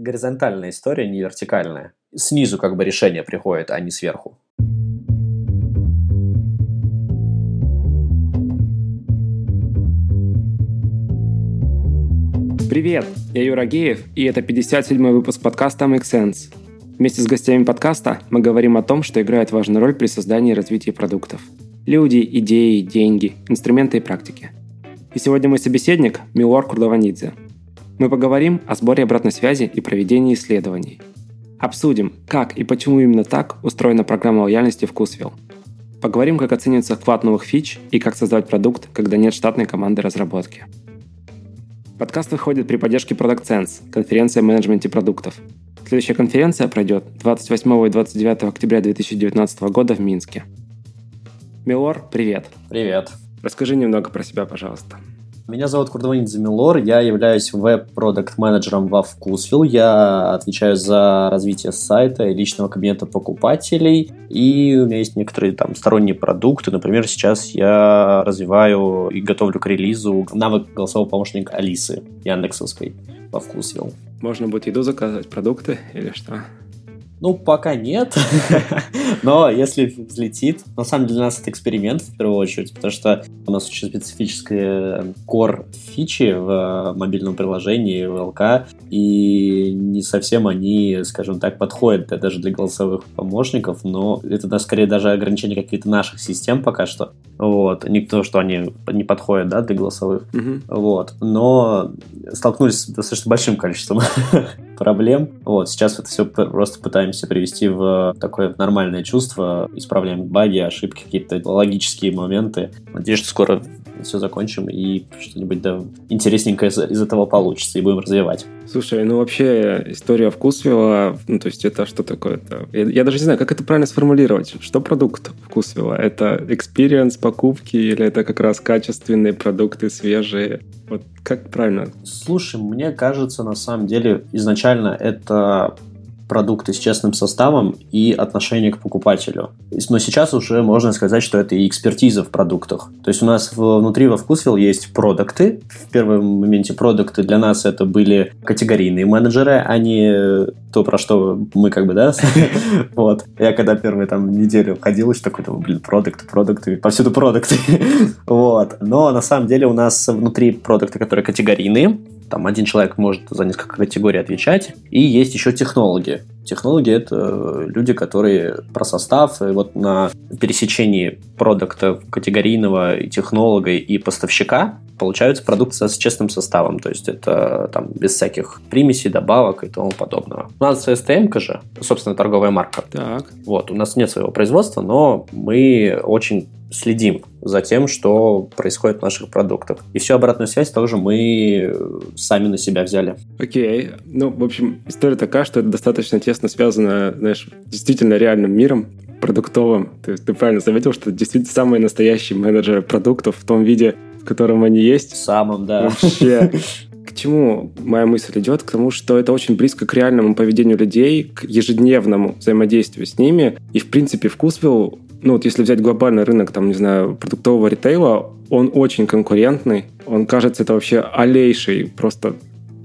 горизонтальная история, не вертикальная. Снизу как бы решение приходит, а не сверху. Привет, я Юра Геев, и это 57-й выпуск подкаста Make Sense. Вместе с гостями подкаста мы говорим о том, что играет важную роль при создании и развитии продуктов. Люди, идеи, деньги, инструменты и практики. И сегодня мой собеседник – Милор Курдованидзе. Мы поговорим о сборе обратной связи и проведении исследований. Обсудим, как и почему именно так устроена программа лояльности в Кусвилл. Поговорим, как оценивается вклад новых фич и как создавать продукт, когда нет штатной команды разработки. Подкаст выходит при поддержке Product Sense, конференция о менеджменте продуктов. Следующая конференция пройдет 28 и 29 октября 2019 года в Минске. Милор, привет. Привет. Расскажи немного про себя, пожалуйста. Меня зовут Курдванин Замилор, я являюсь веб-продукт-менеджером во Вкусвилл. Я отвечаю за развитие сайта и личного кабинета покупателей. И у меня есть некоторые там сторонние продукты. Например, сейчас я развиваю и готовлю к релизу навык голосового помощника Алисы Яндексовской во Вкусвилл. Можно будет еду заказывать, продукты или что? Ну, пока нет. Но если взлетит, на самом деле для нас это эксперимент в первую очередь, потому что у нас очень специфические core фичи в э, мобильном приложении, в ЛК, и не совсем они, скажем так, подходят даже для голосовых помощников, но это да, скорее даже ограничения каких-то наших систем пока что. Вот. Не то, что они не подходят да, для голосовых. Мгм. Вот. Но столкнулись с достаточно большим количеством проблем. Вот. Сейчас это все просто пытаемся привести в такое нормальное чувство, исправляем баги, ошибки, какие-то логические моменты. Надеюсь, что скоро все закончим и что-нибудь да, интересненькое из, из этого получится и будем развивать. Слушай, ну вообще история Вкусвилла, ну то есть это что такое-то? Я, я даже не знаю, как это правильно сформулировать. Что продукт Вкусвилла? Это experience покупки или это как раз качественные продукты, свежие? Вот как правильно? Слушай, мне кажется, на самом деле, изначально это продукты с честным составом и отношение к покупателю. Но сейчас уже можно сказать, что это и экспертиза в продуктах. То есть у нас внутри во Вкусвилл есть продукты. В первом моменте продукты для нас это были категорийные менеджеры, а не то, про что мы как бы, да? Вот. Я когда первую там неделю ходил, такой, думаю, блин, продукты, продукты, повсюду продукты. Вот. Но на самом деле у нас внутри продукты, которые категорийные, там один человек может за несколько категорий отвечать. И есть еще технологи. Технологи — это люди, которые про состав, и вот на пересечении продукта категорийного, и технолога, и поставщика получается продукт с честным составом. То есть это там без всяких примесей, добавок и тому подобного. У нас STM же, собственно, торговая марка. Так. Вот, у нас нет своего производства, но мы очень следим за тем, что происходит в наших продуктах. И всю обратную связь тоже мы сами на себя взяли. Окей. Ну, в общем, история такая, что это достаточно тесно связано, знаешь, действительно реальным миром продуктовым. То есть ты правильно заметил, что действительно самые настоящие менеджеры продуктов в том виде, котором они есть. Самым, да. Вообще. К чему моя мысль идет? К тому, что это очень близко к реальному поведению людей, к ежедневному взаимодействию с ними. И, в принципе, Вкусвилл, ну вот если взять глобальный рынок, там, не знаю, продуктового ритейла, он очень конкурентный. Он, кажется, это вообще алейший, просто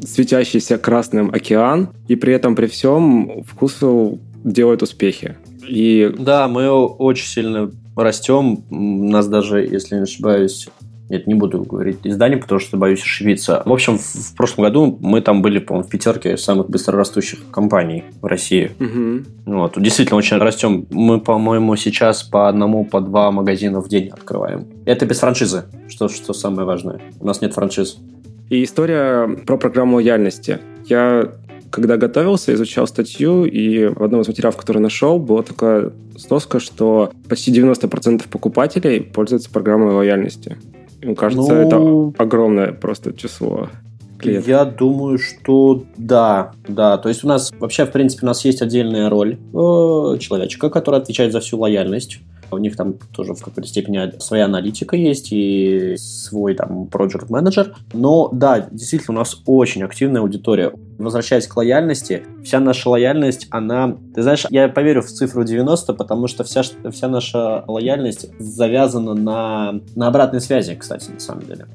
светящийся красным океан. И при этом, при всем, Вкусвилл делает успехи. И Да, мы очень сильно растем. У нас даже, если не ошибаюсь, нет, не буду говорить издание, потому что боюсь ошибиться. В общем, в, в прошлом году мы там были, по-моему, в пятерке самых быстрорастущих компаний в России. Мгм. Вот, действительно очень растем. Мы, по-моему, сейчас по одному, по два магазина в день открываем. Это без франшизы, что, что самое важное. У нас нет франшиз. И история про программу лояльности. Я когда готовился, изучал статью, и в одном из материалов, который нашел, была такая сноска, что почти 90% покупателей пользуются программой лояльности. Мне кажется, Ну, это огромное просто число клиентов. Я думаю, что да, да. То есть у нас вообще, в принципе, у нас есть отдельная роль э, человечка, который отвечает за всю лояльность. У них там тоже в какой-то степени своя аналитика есть и свой там project менеджер. Но да, действительно, у нас очень активная аудитория. Возвращаясь к лояльности, вся наша лояльность, она... Ты знаешь, я поверю в цифру 90, потому что вся, вся наша лояльность завязана на, на обратной связи, кстати, на самом деле.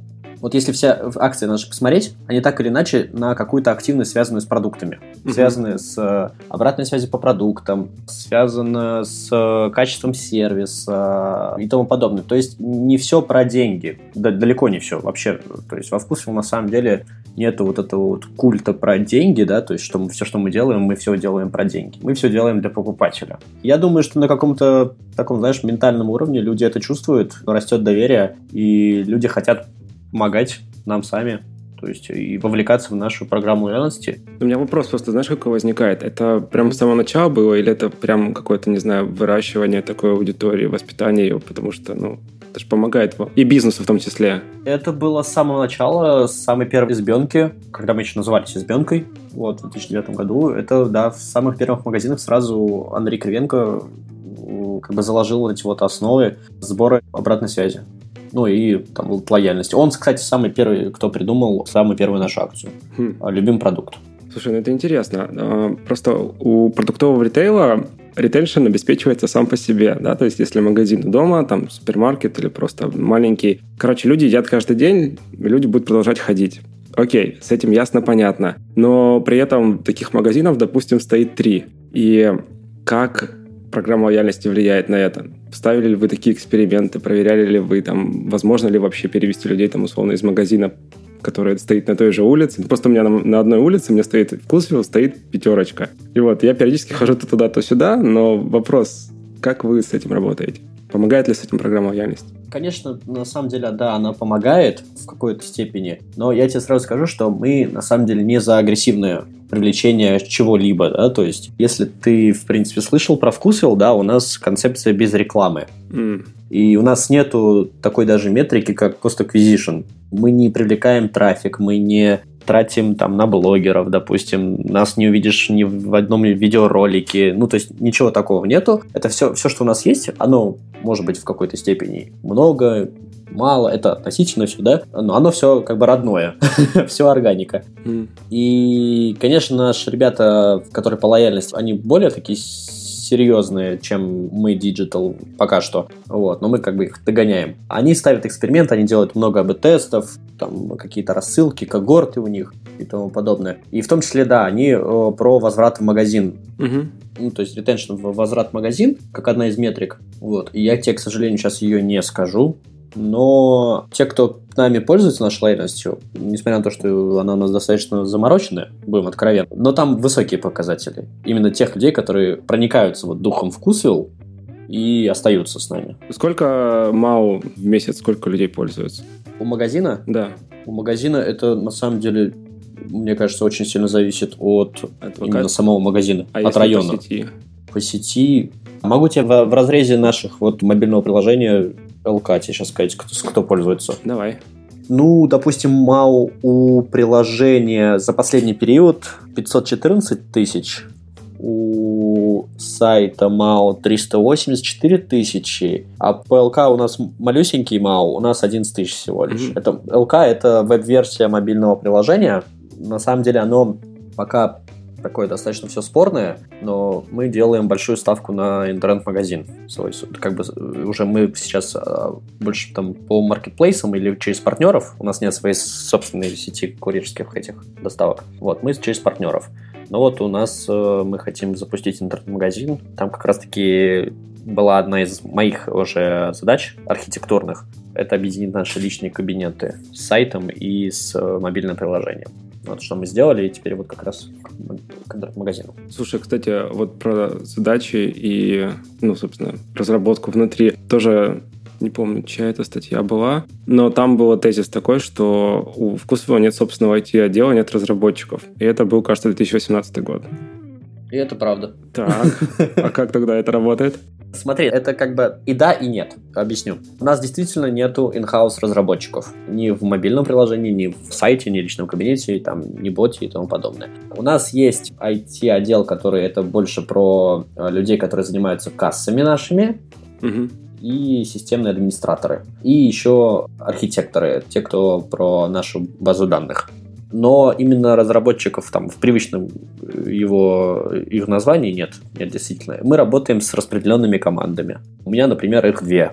Вот если все акции наши посмотреть, они так или иначе на какую-то активность, связанную с продуктами. Mm-hmm. Связанные с э, обратной связью по продуктам, связано с э, качеством сервиса и тому подобное. То есть не все про деньги. Да, далеко не все вообще. То есть во вкусе на самом деле нету вот этого вот культа про деньги, да, то есть что мы, все, что мы делаем, мы все делаем про деньги. Мы все делаем для покупателя. Я думаю, что на каком-то таком, знаешь, ментальном уровне люди это чувствуют, растет доверие, и люди хотят помогать нам сами то есть и вовлекаться в нашу программу лояльности. У меня вопрос просто, знаешь, какой возникает? Это прям с самого начала было или это прям какое-то, не знаю, выращивание такой аудитории, воспитание ее, потому что, ну, это же помогает вам. И бизнесу в том числе. Это было с самого начала, с самой первой избенки, когда мы еще назывались избенкой, вот, в 2009 году. Это, да, в самых первых магазинах сразу Андрей Кривенко как бы заложил эти вот основы сбора обратной связи ну и там лояльности. Он, кстати, самый первый, кто придумал самую первую нашу акцию. Хм. Любим продукт. Слушай, ну это интересно. А, просто у продуктового ритейла ретеншн обеспечивается сам по себе, да, то есть если магазин дома, там супермаркет или просто маленький. Короче, люди едят каждый день, люди будут продолжать ходить. Окей, с этим ясно, понятно. Но при этом таких магазинов, допустим, стоит три. И как программа лояльности влияет на это? Ставили ли вы такие эксперименты? Проверяли ли вы, там, возможно ли вообще перевести людей, там, условно, из магазина, который стоит на той же улице? Просто у меня на, на одной улице, у меня стоит Вкусвилл стоит пятерочка. И вот я периодически хожу то туда, то сюда, но вопрос, как вы с этим работаете? Помогает ли с этим программа лояльности? Конечно, на самом деле, да, она помогает в какой-то степени, но я тебе сразу скажу, что мы на самом деле не за агрессивное привлечение чего-либо, да, то есть если ты, в принципе, слышал про вкусвилл, да, у нас концепция без рекламы. Mm. И у нас нету такой даже метрики, как cost acquisition. Мы не привлекаем трафик, мы не тратим там на блогеров, допустим, нас не увидишь ни в одном видеоролике, ну, то есть ничего такого нету. Это все, все, что у нас есть, оно может быть в какой-то степени много, мало, это относительно все, да, но оно все как бы родное, все органика. Mm. И, конечно, наши ребята, которые по лояльности, они более такие серьезные, чем мы Digital пока что. Вот, но мы как бы их догоняем. Они ставят эксперимент, они делают много АБ-тестов, там какие-то рассылки, когорты у них и тому подобное. И в том числе, да, они э, про возврат в магазин. Угу. Ну, то есть retention в возврат в магазин, как одна из метрик. Вот. И я тебе, к сожалению, сейчас ее не скажу, но те, кто нами пользуется нашей лояльностью, несмотря на то, что она у нас достаточно замороченная, будем откровенны, но там высокие показатели. Именно тех людей, которые проникаются вот духом вкусвилл и остаются с нами. Сколько МАУ в месяц, сколько людей пользуются? У магазина? Да. У магазина это на самом деле мне кажется, очень сильно зависит от, от именно самого магазина, а от района. По сети? По сети. Могу тебе в, в разрезе наших вот мобильного приложения ЛК тебе сейчас сказать, кто, кто пользуется. Давай. Ну, допустим, МАУ у приложения за последний период 514 тысяч, у сайта МАУ 384 тысячи, а по ЛК у нас малюсенький МАУ, у нас 11 тысяч всего лишь. Mm-hmm. Это, ЛК это веб-версия мобильного приложения. На самом деле оно пока такое достаточно все спорное, но мы делаем большую ставку на интернет-магазин свой. Как бы уже мы сейчас а, больше там по маркетплейсам или через партнеров. У нас нет своей собственной сети курьерских этих доставок. Вот, мы через партнеров. Но вот у нас э, мы хотим запустить интернет-магазин. Там как раз-таки была одна из моих уже задач архитектурных. Это объединить наши личные кабинеты с сайтом и с э, мобильным приложением. Вот что мы сделали, и теперь вот как раз к магазину. Слушай, кстати, вот про задачи и, ну, собственно, разработку внутри тоже не помню, чья эта статья была, но там был тезис такой, что у Вкусвилла нет собственного IT-отдела, нет разработчиков. И это был, кажется, 2018 год. И это правда. Так, а как тогда это работает? Смотри, это как бы и да, и нет. Объясню. У нас действительно нету in-house разработчиков. Ни в мобильном приложении, ни в сайте, ни в личном кабинете, там, ни боте и тому подобное. У нас есть IT-отдел, который это больше про э, людей, которые занимаются кассами нашими. Угу и системные администраторы. И еще архитекторы, те, кто про нашу базу данных но именно разработчиков там в привычном э, его их названии нет, нет действительно. Мы работаем с распределенными командами. У меня, например, их две.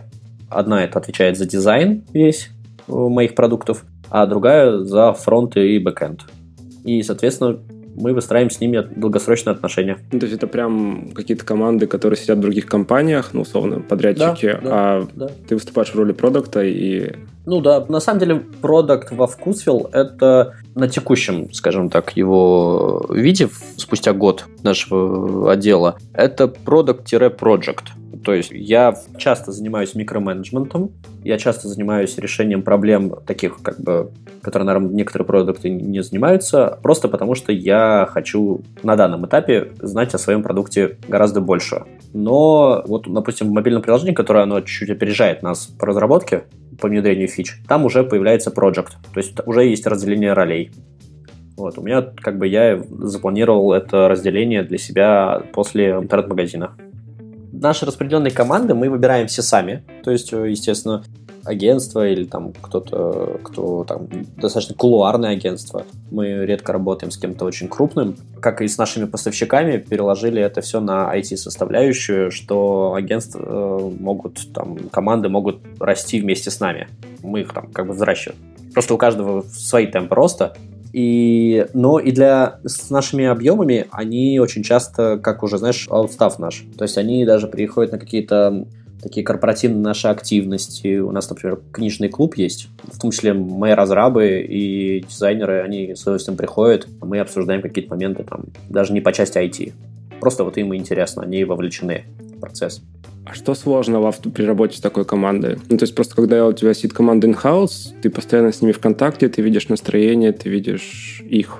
Одна это отвечает за дизайн весь э, моих продуктов, а другая за фронт и бэкэнд. И, соответственно, мы выстраиваем с ними долгосрочные отношения. Ну, то есть это прям какие-то команды, которые сидят в других компаниях, ну, условно, подрядчики, да, да, а да. ты выступаешь в роли продукта и... Ну да, на самом деле продукт во Вкусвилл это на текущем, скажем так, его виде, спустя год нашего отдела, это продукт-project. То есть я часто занимаюсь микроменеджментом, я часто занимаюсь решением проблем таких, как бы, которые, наверное, некоторые продукты не занимаются, просто потому что я хочу на данном этапе знать о своем продукте гораздо больше. Но вот, допустим, в мобильном приложении, которое оно чуть-чуть опережает нас по разработке, по внедрению фич, там уже появляется project, то есть уже есть разделение ролей. Вот, у меня, как бы, я запланировал это разделение для себя после интернет-магазина наши распределенные команды мы выбираем все сами. То есть, э, естественно, агентство или там кто-то, кто там достаточно кулуарное агентство. Мы редко работаем с кем-то очень крупным. Как и с нашими поставщиками, переложили это все на IT-составляющую, что агентства э, могут, там, команды могут расти вместе с нами. Мы их там как бы взращиваем. Просто у каждого свои темпы роста, и, но и для с нашими объемами они очень часто, как уже знаешь, аутстав наш. То есть они даже приходят на какие-то такие корпоративные наши активности. У нас, например, книжный клуб есть, в том числе мои разрабы и дизайнеры, они с удовольствием приходят, мы обсуждаем какие-то моменты там, даже не по части IT. Просто вот им интересно, они вовлечены процесс. А что сложного при работе с такой командой? Ну, то есть просто когда у тебя сидит команда in-house, ты постоянно с ними в контакте, ты видишь настроение, ты видишь их.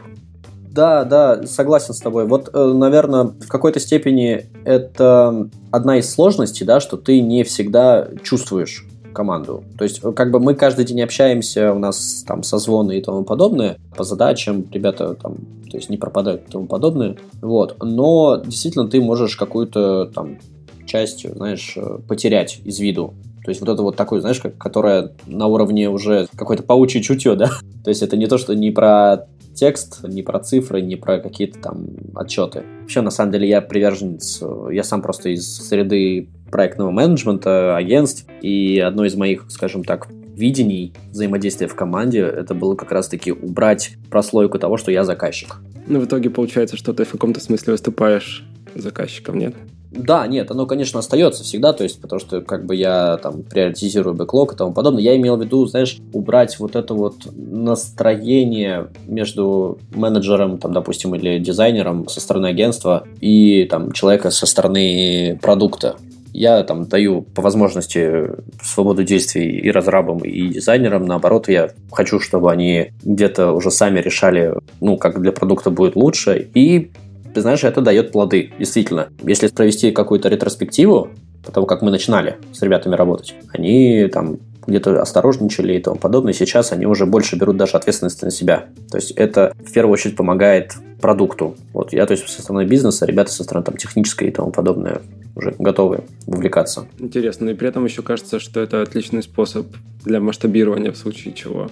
Да, да, согласен с тобой. Вот, э, наверное, в какой-то степени это одна из сложностей, да, что ты не всегда чувствуешь команду. То есть, как бы мы каждый день общаемся, у нас там созвоны и тому подобное, по задачам ребята там, то есть не пропадают и тому подобное. Вот. Но действительно ты можешь какую-то там часть, знаешь, э, потерять из виду. То есть вот это вот такое, знаешь, как, которое на уровне уже какой-то паучье чутье, да? То есть это не то, что не про текст, не про цифры, не про какие-то там отчеты. Вообще, на самом деле, я приверженец, э, я сам просто из среды проектного менеджмента, агентств, и одно из моих, скажем так, видений взаимодействия в команде, это было как раз-таки убрать прослойку того, что я заказчик. Ну, в итоге получается, что ты в каком-то смысле выступаешь заказчиком, нет? Да, нет, оно, конечно, остается всегда, то есть, потому что, как бы, я там приоритизирую бэклог и тому подобное. Я имел в виду, знаешь, убрать вот это вот настроение между менеджером, там, допустим, или дизайнером со стороны агентства и, там, человека со стороны продукта. Я там даю по возможности свободу действий и разрабам, и дизайнерам. Наоборот, я хочу, чтобы они где-то уже сами решали, ну, как для продукта будет лучше. И ты знаешь, это дает плоды, действительно. Если провести какую-то ретроспективу, потому как мы начинали с ребятами работать, они там где-то осторожничали и тому подобное. Сейчас они уже больше берут даже ответственность на себя. То есть это в первую очередь помогает продукту. Вот я, то есть со стороны бизнеса, ребята со стороны там, технической и тому подобное уже готовы вовлекаться. Интересно, и при этом еще кажется, что это отличный способ для масштабирования в случае чего.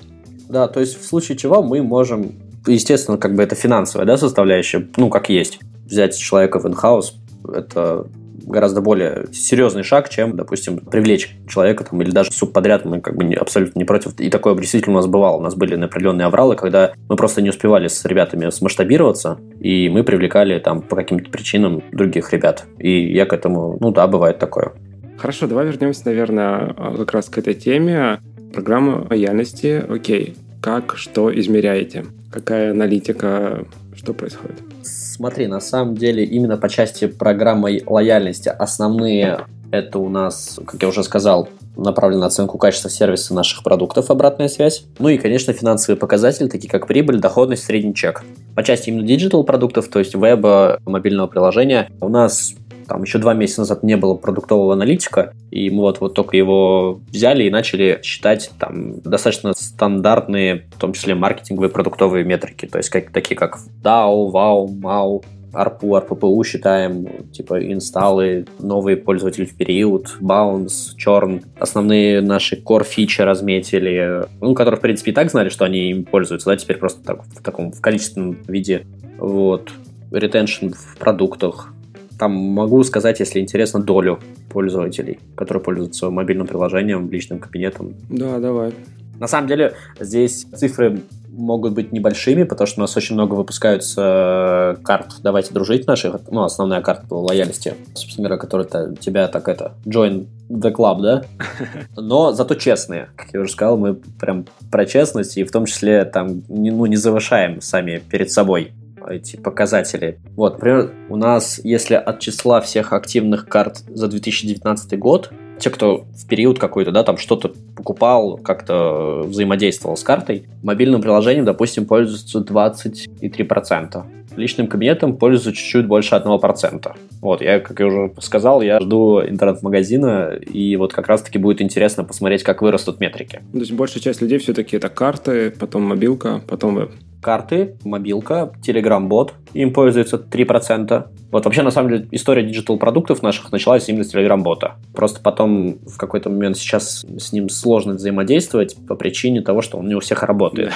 Да, то есть в случае чего мы можем естественно, как бы это финансовая да, составляющая, ну, как есть. Взять человека в инхаус – это гораздо более серьезный шаг, чем, допустим, привлечь человека там, или даже субподряд. Мы как бы не, абсолютно не против. И такое действительно у нас бывало. У нас были определенные авралы, когда мы просто не успевали с ребятами смасштабироваться, и мы привлекали там по каким-то причинам других ребят. И я к этому, ну да, бывает такое. Хорошо, давай вернемся, наверное, как раз к этой теме. Программа лояльности. Окей, как, что измеряете? Какая аналитика, что происходит? Смотри, на самом деле именно по части программы лояльности основные это у нас, как я уже сказал, направлена на оценку качества сервиса наших продуктов, обратная связь. Ну и, конечно, финансовые показатели, такие как прибыль, доходность, средний чек. По части именно digital продуктов, то есть веба, мобильного приложения, у нас там еще два месяца назад не было продуктового аналитика, и мы вот, вот только его взяли и начали считать там достаточно стандартные, в том числе маркетинговые продуктовые метрики, то есть как, такие как DAO, WOW, MAU, ARPU, RPPU считаем, типа инсталлы, новые пользователи в период, bounce, черн, основные наши core фичи разметили, ну, которые, в принципе, и так знали, что они им пользуются, да, теперь просто так, в таком в количественном виде, вот, ретеншн в продуктах, там могу сказать, если интересно, долю пользователей, которые пользуются мобильным приложением, личным кабинетом. Да, давай. На самом деле, здесь цифры могут быть небольшими, потому что у нас очень много выпускаются карт «Давайте дружить» наших, ну, основная карта лояльности, собственно говоря, которая -то, тебя так это, join the club, да? Но зато честные. Как я уже сказал, мы прям про честность, и в том числе там, ну, не завышаем сами перед собой эти показатели. Вот, например, у нас, если от числа всех активных карт за 2019 год, те, кто в период какой-то, да, там что-то покупал, как-то взаимодействовал с картой, мобильным приложением, допустим, пользуются 23%. Личным кабинетом пользуются чуть-чуть больше 1%. Вот, я, как я уже сказал, я жду интернет-магазина, и вот как раз-таки будет интересно посмотреть, как вырастут метрики. То есть большая часть людей все-таки это карты, потом мобилка, потом веб карты, мобилка, Telegram-бот, им пользуется 3%. Вот вообще, на самом деле, история digital-продуктов наших началась именно с Telegram-бота. Просто потом в какой-то момент сейчас с ним сложно взаимодействовать по причине того, что он не у всех работает.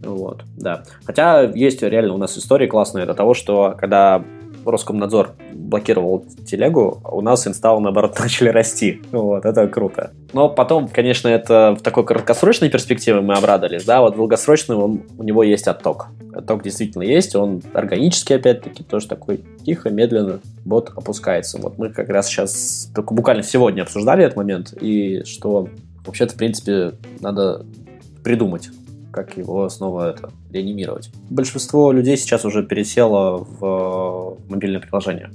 Вот, да. Хотя есть реально у нас история классная, это того, что когда Роскомнадзор блокировал телегу, у нас инсталлы, наоборот, начали расти. Вот, это круто. Но потом, конечно, это в такой краткосрочной перспективе мы обрадовались, да, вот долгосрочный он, у него есть отток. Отток действительно есть, он органический, опять-таки, тоже такой тихо, медленно бот опускается. Вот мы как раз сейчас, только буквально сегодня обсуждали этот момент, и что вообще-то, в принципе, надо придумать как его снова это реанимировать. Большинство людей сейчас уже пересело в мобильное приложение.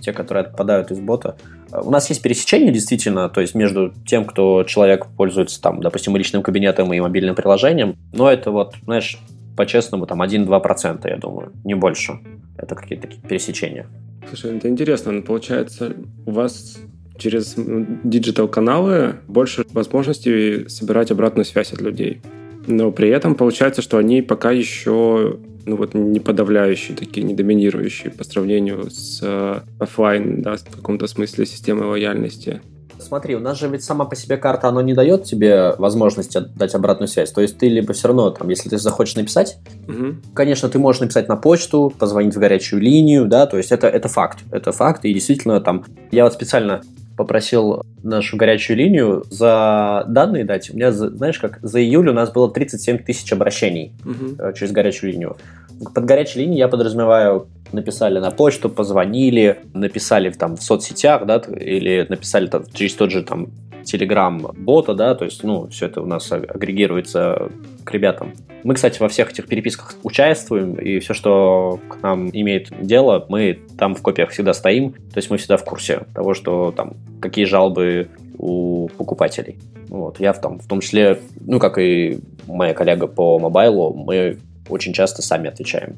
Те, которые отпадают из бота. У нас есть пересечение, действительно, то есть между тем, кто человек пользуется, там, допустим, личным кабинетом и мобильным приложением, но это вот, знаешь, по-честному, там 1-2%, я думаю, не больше. Это какие-то такие пересечения. Слушай, это интересно. Ну, получается, у вас через digital-каналы больше возможностей собирать обратную связь от людей но при этом получается, что они пока еще ну вот не подавляющие, такие не доминирующие по сравнению с э, офлайн, да, в каком-то смысле системой лояльности. Смотри, у нас же ведь сама по себе карта, она не дает тебе возможности дать обратную связь. То есть ты либо все равно, там, если ты захочешь написать, угу. конечно, ты можешь написать на почту, позвонить в горячую линию, да, то есть это, это факт. Это факт, и действительно там... Я вот специально попросил нашу горячую линию за данные дать. У меня, знаешь, как за июль у нас было 37 тысяч обращений угу. через горячую линию. Под горячей линией я подразумеваю, написали на почту, позвонили, написали там в соцсетях, да, или написали там, через тот же там Telegram-бота, да, то есть, ну, все это у нас агрегируется к ребятам. Мы, кстати, во всех этих переписках участвуем, и все, что к нам имеет дело, мы там в копиях всегда стоим, то есть мы всегда в курсе того, что там, какие жалобы у покупателей. Вот, я в том, в том числе, ну, как и моя коллега по мобайлу, мы очень часто сами отвечаем,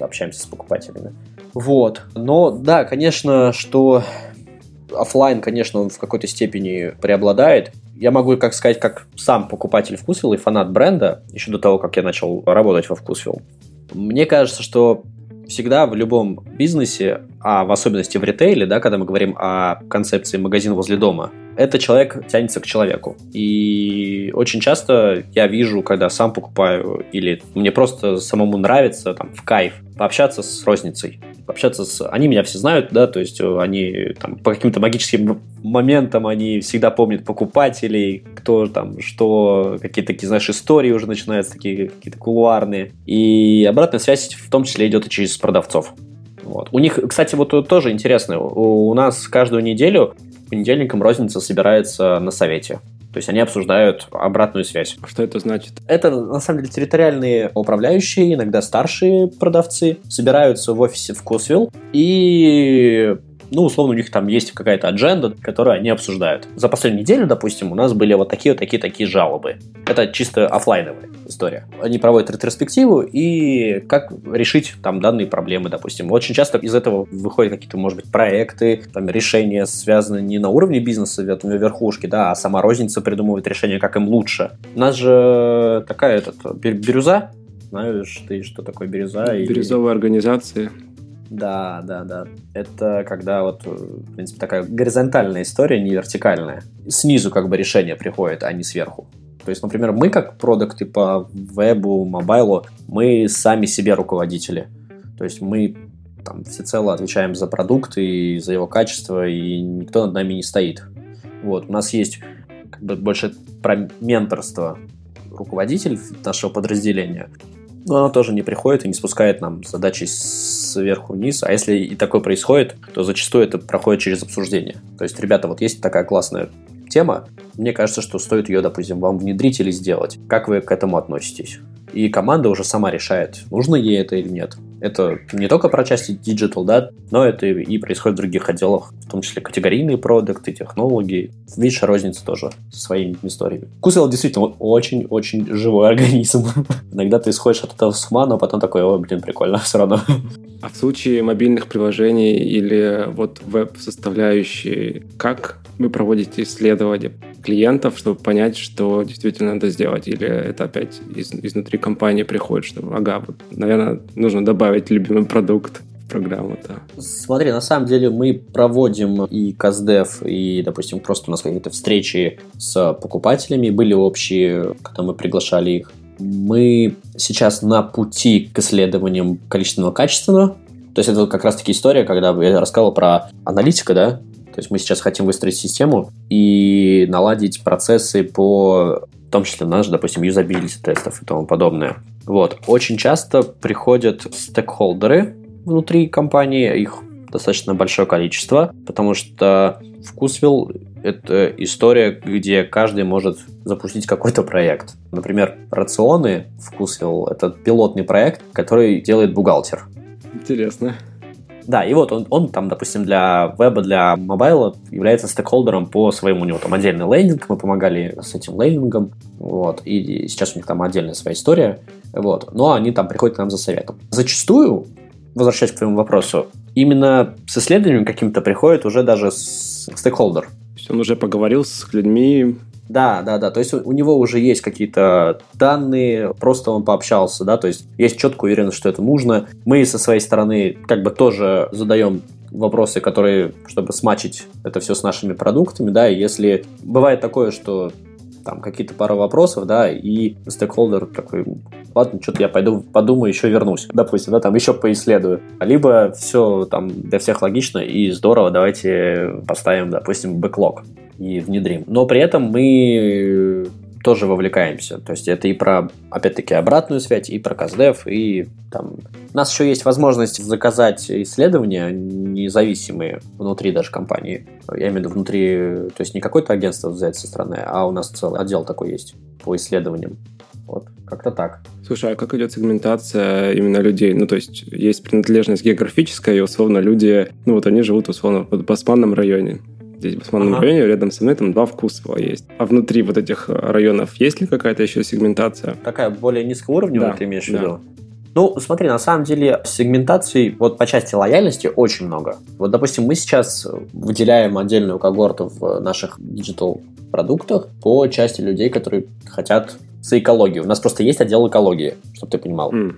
общаемся с покупателями. Вот. Но да, конечно, что офлайн, конечно, он в какой-то степени преобладает. Я могу, как сказать, как сам покупатель вкусвилл и фанат бренда, еще до того, как я начал работать во вкусвилл. Мне кажется, что всегда в любом бизнесе, а в особенности в ритейле, да, когда мы говорим о концепции магазин возле дома, это человек тянется к человеку. И очень часто я вижу, когда сам покупаю, или мне просто самому нравится, там, в кайф, пообщаться с розницей, пообщаться с... Они меня все знают, да, то есть они там по каким-то магическим моментам они всегда помнят покупателей, кто там, что, какие-то такие, знаешь, истории уже начинаются, такие какие-то кулуарные. И обратная связь в том числе идет и через продавцов. Вот. У них, кстати, вот тоже интересно, у нас каждую неделю понедельникам розница собирается на совете. То есть они обсуждают обратную связь. А что это значит? Это, на самом деле, территориальные управляющие, иногда старшие продавцы, собираются в офисе в Косвилл и ну, условно, у них там есть какая-то адженда, которую они обсуждают. За последнюю неделю, допустим, у нас были вот такие вот такие такие жалобы. Это чисто офлайновая история. Они проводят ретроспективу и как решить там данные проблемы, допустим. Очень часто из этого выходят какие-то, может быть, проекты, там, решения связаны не на уровне бизнеса, на верхушке, да, а сама розница придумывает решение, как им лучше. У нас же такая этот, бирюза, знаешь ты, что такое бирюза? Бирюзовые и... организации. Да, да, да. Это когда вот, в принципе, такая горизонтальная история, не вертикальная. Снизу как бы решение приходит, а не сверху. То есть, например, мы как продукты по вебу, мобайлу, мы сами себе руководители. То есть мы там всецело отвечаем за продукт и за его качество, и никто над нами не стоит. Вот, у нас есть как бы больше про менторство руководитель нашего подразделения, но она тоже не приходит и не спускает нам задачи сверху вниз. А если и такое происходит, то зачастую это проходит через обсуждение. То есть, ребята, вот есть такая классная тема, мне кажется, что стоит ее, допустим, вам внедрить или сделать. Как вы к этому относитесь? И команда уже сама решает, нужно ей это или нет. Это не только про части digital, да, но это и происходит в других отделах, в том числе категорийные продукты, технологии. Видишь, розница тоже со своими историями. Кусел действительно очень-очень живой организм. Иногда ты исходишь от этого с ума, но потом такой, о, блин, прикольно все равно. А в случае мобильных приложений или вот веб-составляющей, как вы проводите исследования клиентов, чтобы понять, что действительно надо сделать? Или это опять из, изнутри компании приходит, что, ага, вот, наверное, нужно добавить любимый продукт в программу, да. Смотри, на самом деле мы проводим и КАЗДЕФ, и, допустим, просто у нас какие-то встречи с покупателями были общие, когда мы приглашали их. Мы сейчас на пути к исследованиям количественного качественного. То есть это как раз-таки история, когда я рассказывал про аналитика, да, то есть мы сейчас хотим выстроить систему и наладить процессы по в том числе наш, допустим, юзабилити тестов и тому подобное. Вот. Очень часто приходят стейкхолдеры внутри компании, их достаточно большое количество, потому что вкусвилл – это история, где каждый может запустить какой-то проект. Например, рационы вкусвилл – это пилотный проект, который делает бухгалтер. Интересно. Да, и вот он, он там, допустим, для веба, для мобайла является стейкхолдером по своему, у него там отдельный лендинг, мы помогали с этим лендингом, вот, и сейчас у них там отдельная своя история, вот, но они там приходят к нам за советом. Зачастую, возвращаясь к твоему вопросу, именно с исследованием каким-то приходит уже даже стейкхолдер. Есть он уже поговорил с людьми, да, да, да. То есть у него уже есть какие-то данные, просто он пообщался, да, то есть есть четкая уверенность, что это нужно. Мы со своей стороны как бы тоже задаем вопросы, которые, чтобы смачить это все с нашими продуктами, да, и если бывает такое, что там какие-то пару вопросов, да, и стейкхолдер такой, ладно, что-то я пойду подумаю, еще вернусь, допустим, да, там еще поисследую. Либо все там для всех логично и здорово, давайте поставим, допустим, бэклог и внедрим. Но при этом мы тоже вовлекаемся. То есть это и про, опять-таки, обратную связь, и про КАЗДЕФ, и там... У нас еще есть возможность заказать исследования независимые внутри даже компании. Я имею в виду внутри, то есть не какое-то агентство взять со стороны, а у нас целый отдел такой есть по исследованиям. Вот, как-то так. Слушай, а как идет сегментация именно людей? Ну, то есть есть принадлежность географическая, и условно люди, ну вот они живут условно в Басманном районе здесь в Басманном ага. районе, рядом со мной там два вкуса есть. А внутри вот этих районов есть ли какая-то еще сегментация? Такая более низкоуровневая, да, ты имеешь в да. виду? Ну, смотри, на самом деле сегментации вот по части лояльности очень много. Вот, допустим, мы сейчас выделяем отдельную когорту в наших digital продуктах по части людей, которые хотят за экологию. У нас просто есть отдел экологии, чтобы ты понимал. Мм.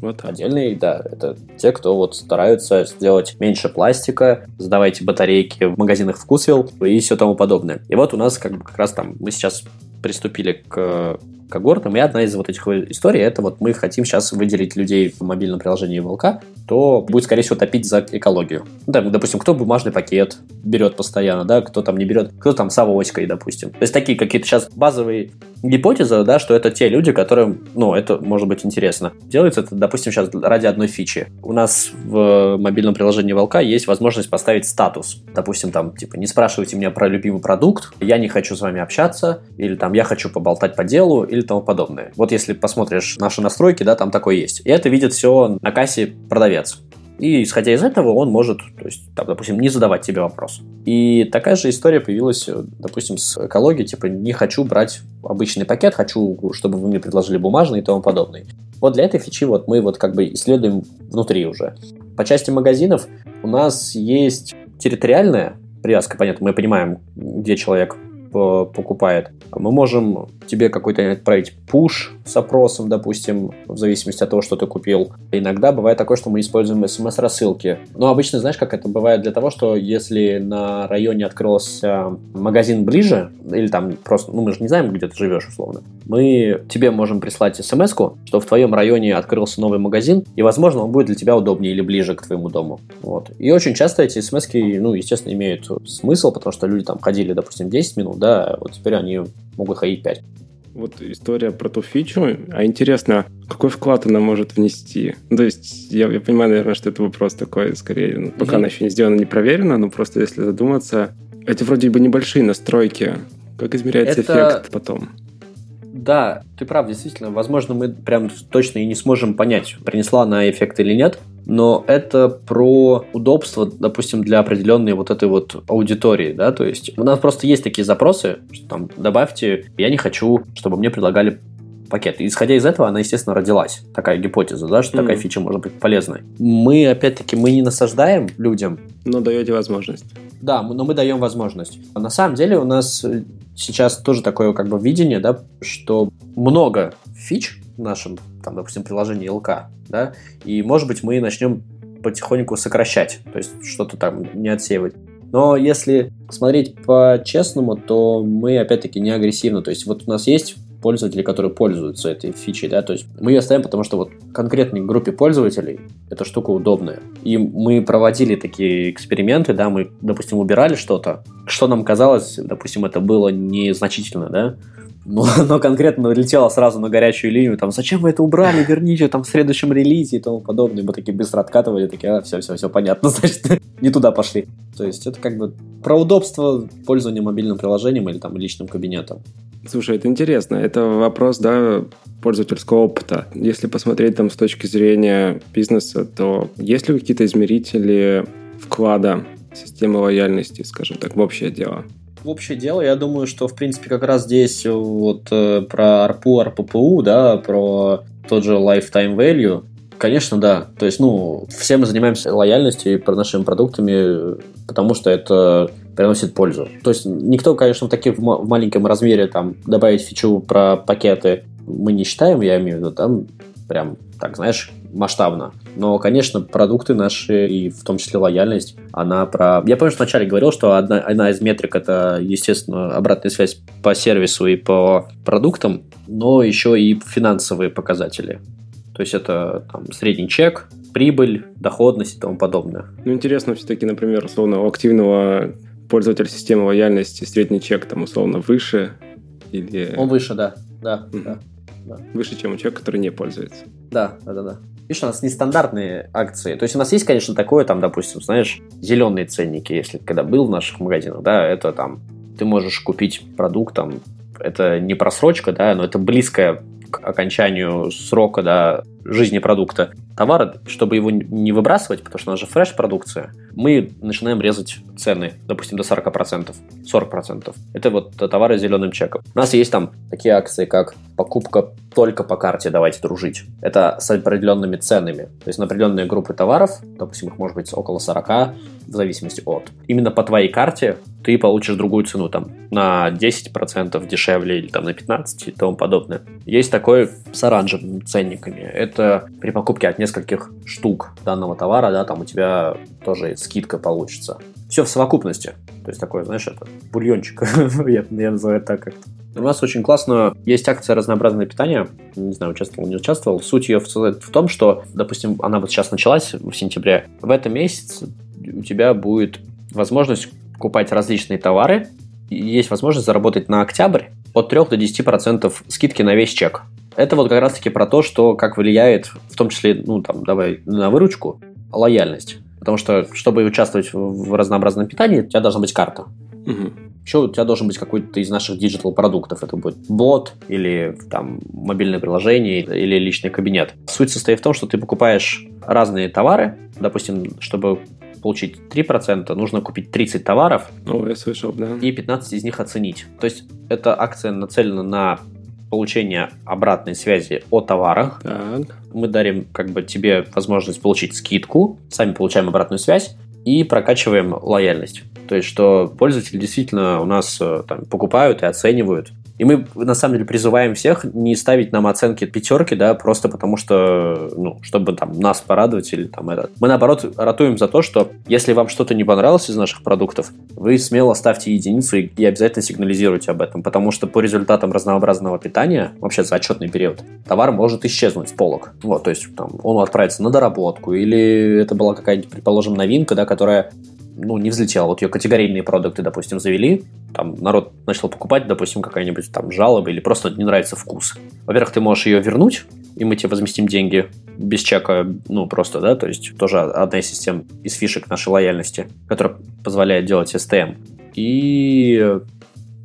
Вот. Отдельные, да, это те, кто вот стараются сделать меньше пластика, сдавайте батарейки в магазинах вкусвилл и все тому подобное. И вот у нас как, как раз там мы сейчас приступили к когортам, и одна из вот этих историй, это вот мы хотим сейчас выделить людей в мобильном приложении ВЛК, то будет, скорее всего, топить за экологию. Ну, да, допустим, кто бумажный пакет берет постоянно, да, кто там не берет, кто там с авоськой, допустим. То есть такие какие-то сейчас базовые гипотезы, да, что это те люди, которым, ну, это может быть интересно. Делается это, допустим, сейчас ради одной фичи. У нас в мобильном приложении Волка есть возможность поставить статус. Допустим, там, типа, не спрашивайте меня про любимый продукт, я не хочу с вами общаться, или там, я хочу поболтать по делу, или тому подобное. Вот если посмотришь наши настройки, да, там такое есть. И это видит все на кассе продавец. И исходя из этого он может, то есть, там, допустим, не задавать тебе вопрос. И такая же история появилась, допустим, с экологией, типа, не хочу брать обычный пакет, хочу, чтобы вы мне предложили бумажный и тому подобное. Вот для этой фичи вот мы вот как бы исследуем внутри уже. По части магазинов у нас есть территориальная привязка, понятно, мы понимаем, где человек покупает. Мы можем тебе какой-то отправить пуш с опросом, допустим, в зависимости от того, что ты купил. Иногда бывает такое, что мы используем смс-рассылки. Но обычно, знаешь, как это бывает для того, что если на районе открылся магазин ближе, или там просто, ну мы же не знаем, где ты живешь, условно, мы тебе можем прислать смс что в твоем районе открылся новый магазин, и, возможно, он будет для тебя удобнее или ближе к твоему дому. Вот. И очень часто эти смс ну, естественно, имеют смысл, потому что люди там ходили, допустим, 10 минут, да, вот теперь они могут ходить 5. вот история про ту фичу, а интересно, какой вклад она может внести? Ну, то есть я, я понимаю, наверное, что это вопрос такой, скорее, ну, пока mm-hmm. она еще не сделана, не проверена, но просто если задуматься, это вроде бы небольшие настройки. Как измеряется это... эффект потом? Да, ты прав, действительно. Возможно, мы прям точно и не сможем понять, принесла она эффект или нет но это про удобство, допустим, для определенной вот этой вот аудитории, да, то есть у нас просто есть такие запросы, что там добавьте, я не хочу, чтобы мне предлагали пакет. И исходя из этого, она, естественно, родилась. Такая гипотеза, да, что mm-hmm. такая фича может быть полезной. Мы, опять-таки, мы не насаждаем людям. Но даете возможность. Да, но мы даем возможность. А на самом деле у нас сейчас тоже такое как бы видение, да, что много фич в нашем, там, допустим, приложении ЛК, да, и, может быть, мы начнем потихоньку сокращать, то есть что-то там не отсеивать. Но если смотреть по-честному, то мы, опять-таки, не агрессивно. То есть вот у нас есть пользователи, которые пользуются этой фичей, да, то есть мы ее ставим, потому что вот конкретной группе пользователей эта штука удобная. И мы проводили такие эксперименты, да, мы, допустим, убирали что-то, что нам казалось, допустим, это было незначительно, да, но оно конкретно летело сразу на горячую линию, там, зачем вы это убрали, верните там в следующем релизе и тому подобное. Мы такие быстро откатывали, такие, а, все, все, все понятно, значит, не туда пошли. То есть это как бы про удобство пользования мобильным приложением или там личным кабинетом. Слушай, это интересно. Это вопрос, да, пользовательского опыта. Если посмотреть там с точки зрения бизнеса, то есть ли какие-то измерители вклада системы лояльности, скажем так, в общее дело? В общее дело, я думаю, что, в принципе, как раз здесь вот э, про ARPU, ARPPU, да, про тот же lifetime value, конечно, да. То есть, ну, все мы занимаемся лояльностью и нашими продуктами, потому что это приносит пользу. То есть, никто, конечно, в таких в маленьком размере там добавить фичу про пакеты мы не считаем, я имею в виду, там прям, так, знаешь, масштабно. Но, конечно, продукты наши, и в том числе лояльность, она про... Я помню, что вначале говорил, что одна, одна из метрик – это, естественно, обратная связь по сервису и по продуктам, но еще и финансовые показатели. То есть это там, средний чек, прибыль, доходность и тому подобное. Ну, интересно все-таки, например, условно, у активного пользователя системы лояльности средний чек там условно выше или... Он выше, да. Да, mm-hmm. да, да. Выше, чем у человека, который не пользуется. Да, да, да, да. Видишь, у нас нестандартные акции. То есть у нас есть, конечно, такое, там, допустим, знаешь, зеленые ценники, если когда был в наших магазинах, да, это там, ты можешь купить продукт, там, это не просрочка, да, но это близкая к окончанию срока да, жизни продукта товара, чтобы его не выбрасывать, потому что у же фреш-продукция, мы начинаем резать цены, допустим, до 40%, 40%. Это вот товары с зеленым чеком. У нас есть там такие акции, как покупка только по карте «Давайте дружить». Это с определенными ценами. То есть на определенные группы товаров, допустим, их может быть около 40, в зависимости от. Именно по твоей карте ты получишь другую цену, там, на 10% дешевле или там на 15% и тому подобное. Есть такой с оранжевыми ценниками. Это при покупке от нескольких штук данного товара, да, там у тебя тоже скидка получится. Все в совокупности. То есть такой, знаешь, это бульончик. я, я называю это так как-то. У нас очень классно есть акция разнообразное питание. Не знаю, участвовал, не участвовал. Суть ее в, том, что, допустим, она вот сейчас началась в сентябре. В этом месяце у тебя будет возможность покупать различные товары. И есть возможность заработать на октябрь от 3 до 10% скидки на весь чек. Это вот как раз-таки про то, что как влияет, в том числе, ну, там, давай, на выручку, лояльность. Потому что, чтобы участвовать в разнообразном питании, у тебя должна быть карта. Угу. Еще у тебя должен быть какой-то из наших digital продуктов. Это будет бот или там мобильное приложение или личный кабинет. Суть состоит в том, что ты покупаешь разные товары. Допустим, чтобы получить 3%, нужно купить 30 товаров. О, я слышал, да. И 15 из них оценить. То есть эта акция нацелена на получение обратной связи о товарах. Так. Мы дарим как бы тебе возможность получить скидку, сами получаем обратную связь и прокачиваем лояльность. То есть, что пользователи действительно у нас э, там, покупают и оценивают и мы, на самом деле, призываем всех не ставить нам оценки пятерки, да, просто потому что, ну, чтобы там нас порадовать или там это. Мы, наоборот, ратуем за то, что если вам что-то не понравилось из наших продуктов, вы смело ставьте единицу и, и обязательно сигнализируйте об этом, потому что по результатам разнообразного питания, вообще за отчетный период, товар может исчезнуть с полок. Вот, то есть там он отправится на доработку, или это была какая-нибудь, предположим, новинка, да, которая ну, не взлетела. Вот ее категорийные продукты, допустим, завели, там народ начал покупать, допустим, какая-нибудь там жалоба или просто не нравится вкус. Во-первых, ты можешь ее вернуть, и мы тебе возместим деньги без чека, ну, просто, да, то есть тоже одна из систем, из фишек нашей лояльности, которая позволяет делать STM. И,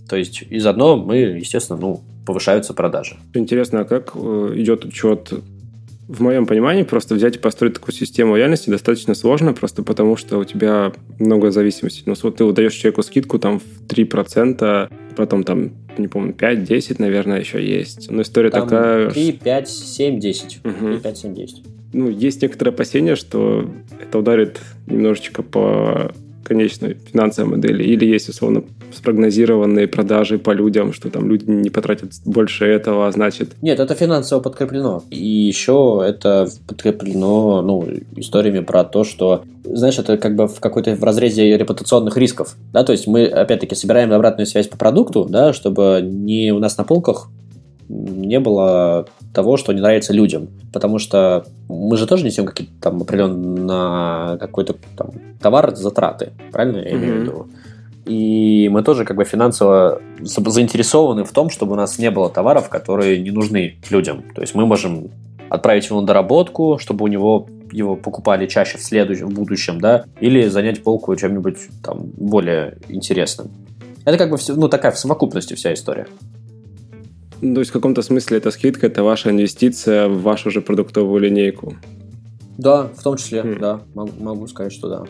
то есть, и заодно мы, естественно, ну, повышаются продажи. Интересно, а как э, идет учет в моем понимании, просто взять и построить такую систему лояльности достаточно сложно, просто потому что у тебя много зависимостей. Ну, вот ты выдаешь человеку скидку там в 3%, потом там, не помню, 5, 10, наверное, еще есть. Но история Там такая... 3, 5, 7, 10. Мгм. 3, 5, 7, 10. Ну, есть некоторые опасения, что это ударит немножечко по конечной финансовой модели. Или есть, условно, спрогнозированные продажи по людям, что там люди не потратят больше этого, а значит... Нет, это финансово подкреплено. И еще это подкреплено ну, историями про то, что, знаешь, это как бы в какой-то в разрезе репутационных рисков. Да? То есть мы, опять-таки, собираем обратную связь по продукту, да, чтобы не у нас на полках не было того, что не нравится людям. Потому что мы же тоже несем какие-то там определенно какой-то там товар затраты. Правильно я имею в виду? И мы тоже как бы финансово за- заинтересованы в том, чтобы у нас не было товаров, которые не нужны людям. То есть мы можем отправить его на доработку, чтобы у него его покупали чаще в следующем, в будущем, да, или занять полку чем-нибудь там более интересным. Это как бы все, ну, такая в совокупности вся история. То есть в каком-то смысле эта скидка – это ваша инвестиция в вашу же продуктовую линейку. Да, в том числе, Хм. да, могу, могу сказать, что да.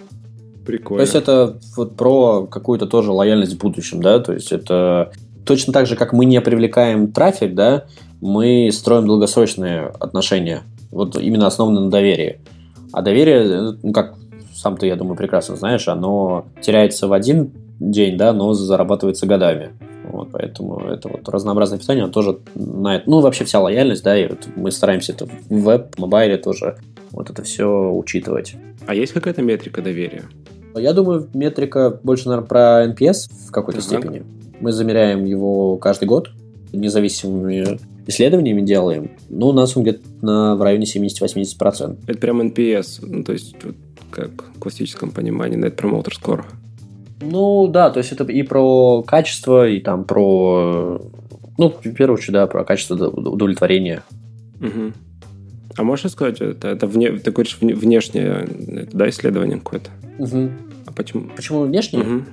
Прикольно. То есть это вот про какую-то тоже лояльность в будущем, да, то есть это точно так же, как мы не привлекаем трафик, да, мы строим долгосрочные отношения, вот именно основанные на доверии. А доверие, ну, как сам ты, я думаю, прекрасно знаешь, оно теряется в один день, да, но зарабатывается годами. Вот, поэтому это вот разнообразное питание, оно тоже на это, ну, вообще вся лояльность, да, и вот мы стараемся это в веб, мобайле тоже вот это все учитывать. А есть какая-то метрика доверия? Я думаю, метрика больше, наверное, про NPS в какой-то Ага. степени. Мы замеряем его каждый год, независимыми исследованиями делаем. Ну, у нас он где-то на, в районе 70-80%. Это прям NPS, ну, то есть вот как в классическом понимании Net Promoter Score. Ну, да, то есть это и про качество, и там про... Ну, в первую очередь, да, про качество удовлетворения. Мгм. А можешь сказать, это, это вне, ты говоришь вне- внешнее да, исследование какое-то? А почему? Почему внешне? Мгм.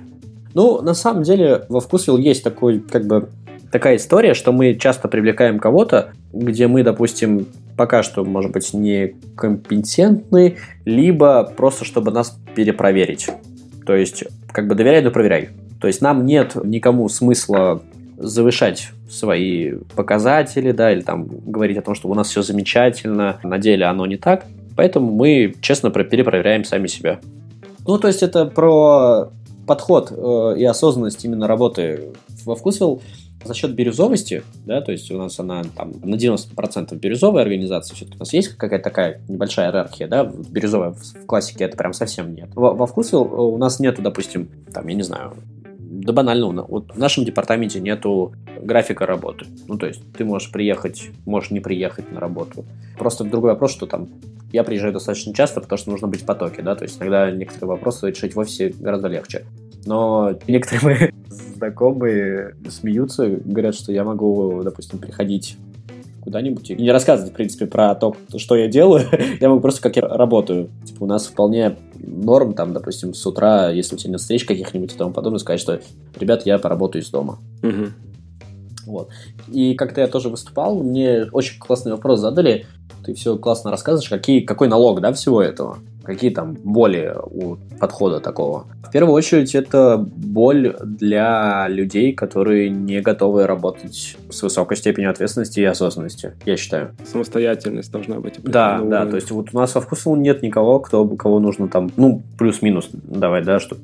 Ну, на самом деле, во Вкусвилл есть такой, как бы, такая история, что мы часто привлекаем кого-то, где мы, допустим, пока что, может быть, не компетентны, либо просто, чтобы нас перепроверить. То есть, как бы, доверяй, но проверяй. То есть, нам нет никому смысла завышать свои показатели, да, или там говорить о том, что у нас все замечательно, на деле оно не так. Поэтому мы, честно, про- перепроверяем сами себя. Ну, то есть это про подход э, и осознанность именно работы во Вкусвилл за счет бирюзовости, да, то есть у нас она там на 90% бирюзовая организация, все-таки у нас есть какая-то такая небольшая иерархия, да, бирюзовая в, классике это прям совсем нет. Во, во э, у нас нету, допустим, там, я не знаю, да банально, вот в нашем департаменте нету графика работы. Ну, то есть ты можешь приехать, можешь не приехать на работу. Просто другой вопрос, что там я приезжаю достаточно часто, потому что нужно быть в потоке, да, то есть иногда некоторые вопросы решить в офисе гораздо легче. Но некоторые мои знакомые смеются, говорят, что я могу, допустим, приходить куда-нибудь и не рассказывать, в принципе, про то, что я делаю. я могу просто, как я работаю. Типа, у нас вполне норм, там, допустим, с утра, если у тебя нет встреч каких-нибудь и тому подобное, сказать, что, ребят, я поработаю из дома. Вот. И как-то я тоже выступал, мне очень классный вопрос задали. Ты все классно рассказываешь, какие, какой налог, да, всего этого? Какие там боли у подхода такого? В первую очередь, это боль для людей, которые не готовы работать с высокой степенью ответственности и осознанности, я считаю. Самостоятельность должна быть. Да, да, уровня. то есть вот у нас во вкусу нет никого, кто, кого нужно там, ну, плюс-минус давай, да, что,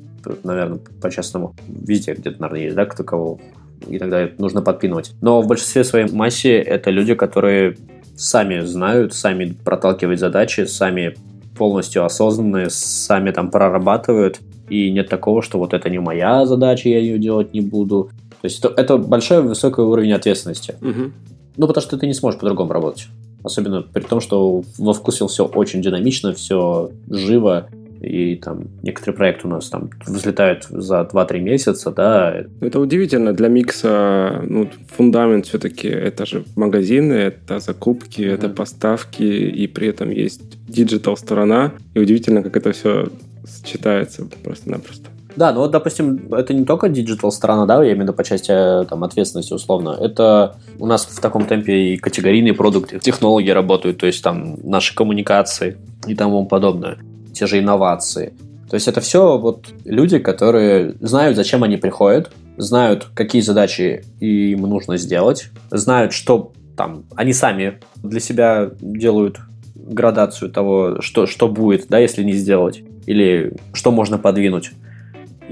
наверное, по-честному, везде где-то, наверное, есть, да, кто кого иногда нужно подпинывать. Но в большинстве своей массе это люди, которые сами знают, сами проталкивают задачи, сами полностью осознанные, сами там прорабатывают, и нет такого, что вот это не моя задача, я ее делать не буду. То есть это, это большой высокий уровень ответственности. Мгм. Ну, потому что ты не сможешь по-другому работать. Особенно при том, что во вкусе все очень динамично, все живо, и там некоторые проекты у нас там взлетают за 2-3 месяца, да. Это удивительно. Для микса ну, фундамент все-таки это же магазины, это закупки, mm-hmm. это поставки, и при этом есть digital сторона. И удивительно, как это все сочетается просто-напросто. Да, ну вот, допустим, это не только digital сторона, да, я имею в виду по части там, ответственности условно. Это у нас в таком темпе и категорийные продукты, технологии работают, то есть там наши коммуникации и тому подобное, те же инновации. То есть это все вот люди, которые знают, зачем они приходят, знают, какие задачи им нужно сделать, знают, что там они сами для себя делают градацию того, что, что будет, да, если не сделать, или что можно подвинуть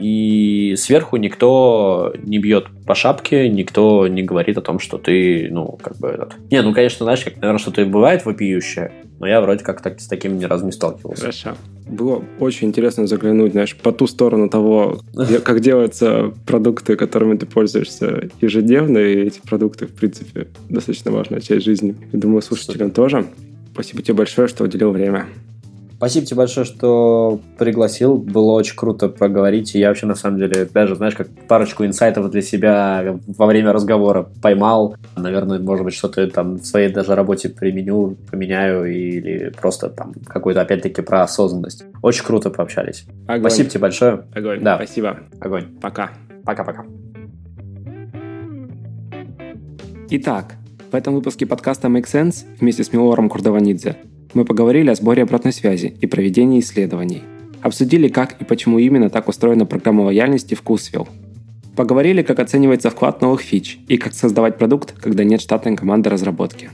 и сверху никто не бьет по шапке, никто не говорит о том, что ты, ну, как бы этот... Не, ну, конечно, знаешь, как, наверное, что-то и бывает вопиющее, но я вроде как так, с таким ни разу не сталкивался. Хорошо. Было очень интересно заглянуть, знаешь, по ту сторону того, как делаются продукты, которыми ты пользуешься ежедневно, и эти продукты, в принципе, достаточно важная часть жизни. Я думаю, слушателям тоже. Спасибо тебе большое, что уделил время. Спасибо тебе большое, что пригласил. Было очень круто поговорить. И я вообще, на самом деле, даже, знаешь, как парочку инсайтов для себя во время разговора поймал. Наверное, может быть, что-то там в своей даже работе применю, поменяю или просто там какую-то, опять-таки, про осознанность. Очень круто пообщались. Огонь. Спасибо тебе большое. Огонь. Да. Спасибо. Огонь. Пока. Пока-пока. Итак, в этом выпуске подкаста Make Sense вместе с Милором Курдованидзе мы поговорили о сборе обратной связи и проведении исследований. Обсудили, как и почему именно так устроена программа лояльности в Кусвилл. Поговорили, как оценивается вклад новых фич и как создавать продукт, когда нет штатной команды разработки.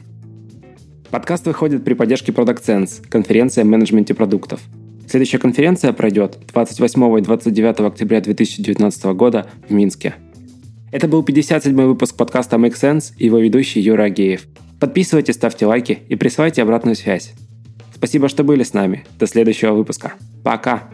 Подкаст выходит при поддержке Product Sense, конференция о менеджменте продуктов. Следующая конференция пройдет 28 и 29 октября 2019 года в Минске. Это был 57-й выпуск подкаста Make Sense и его ведущий Юра Агеев. Подписывайтесь, ставьте лайки и присылайте обратную связь. Спасибо, что были с нами. До следующего выпуска. Пока!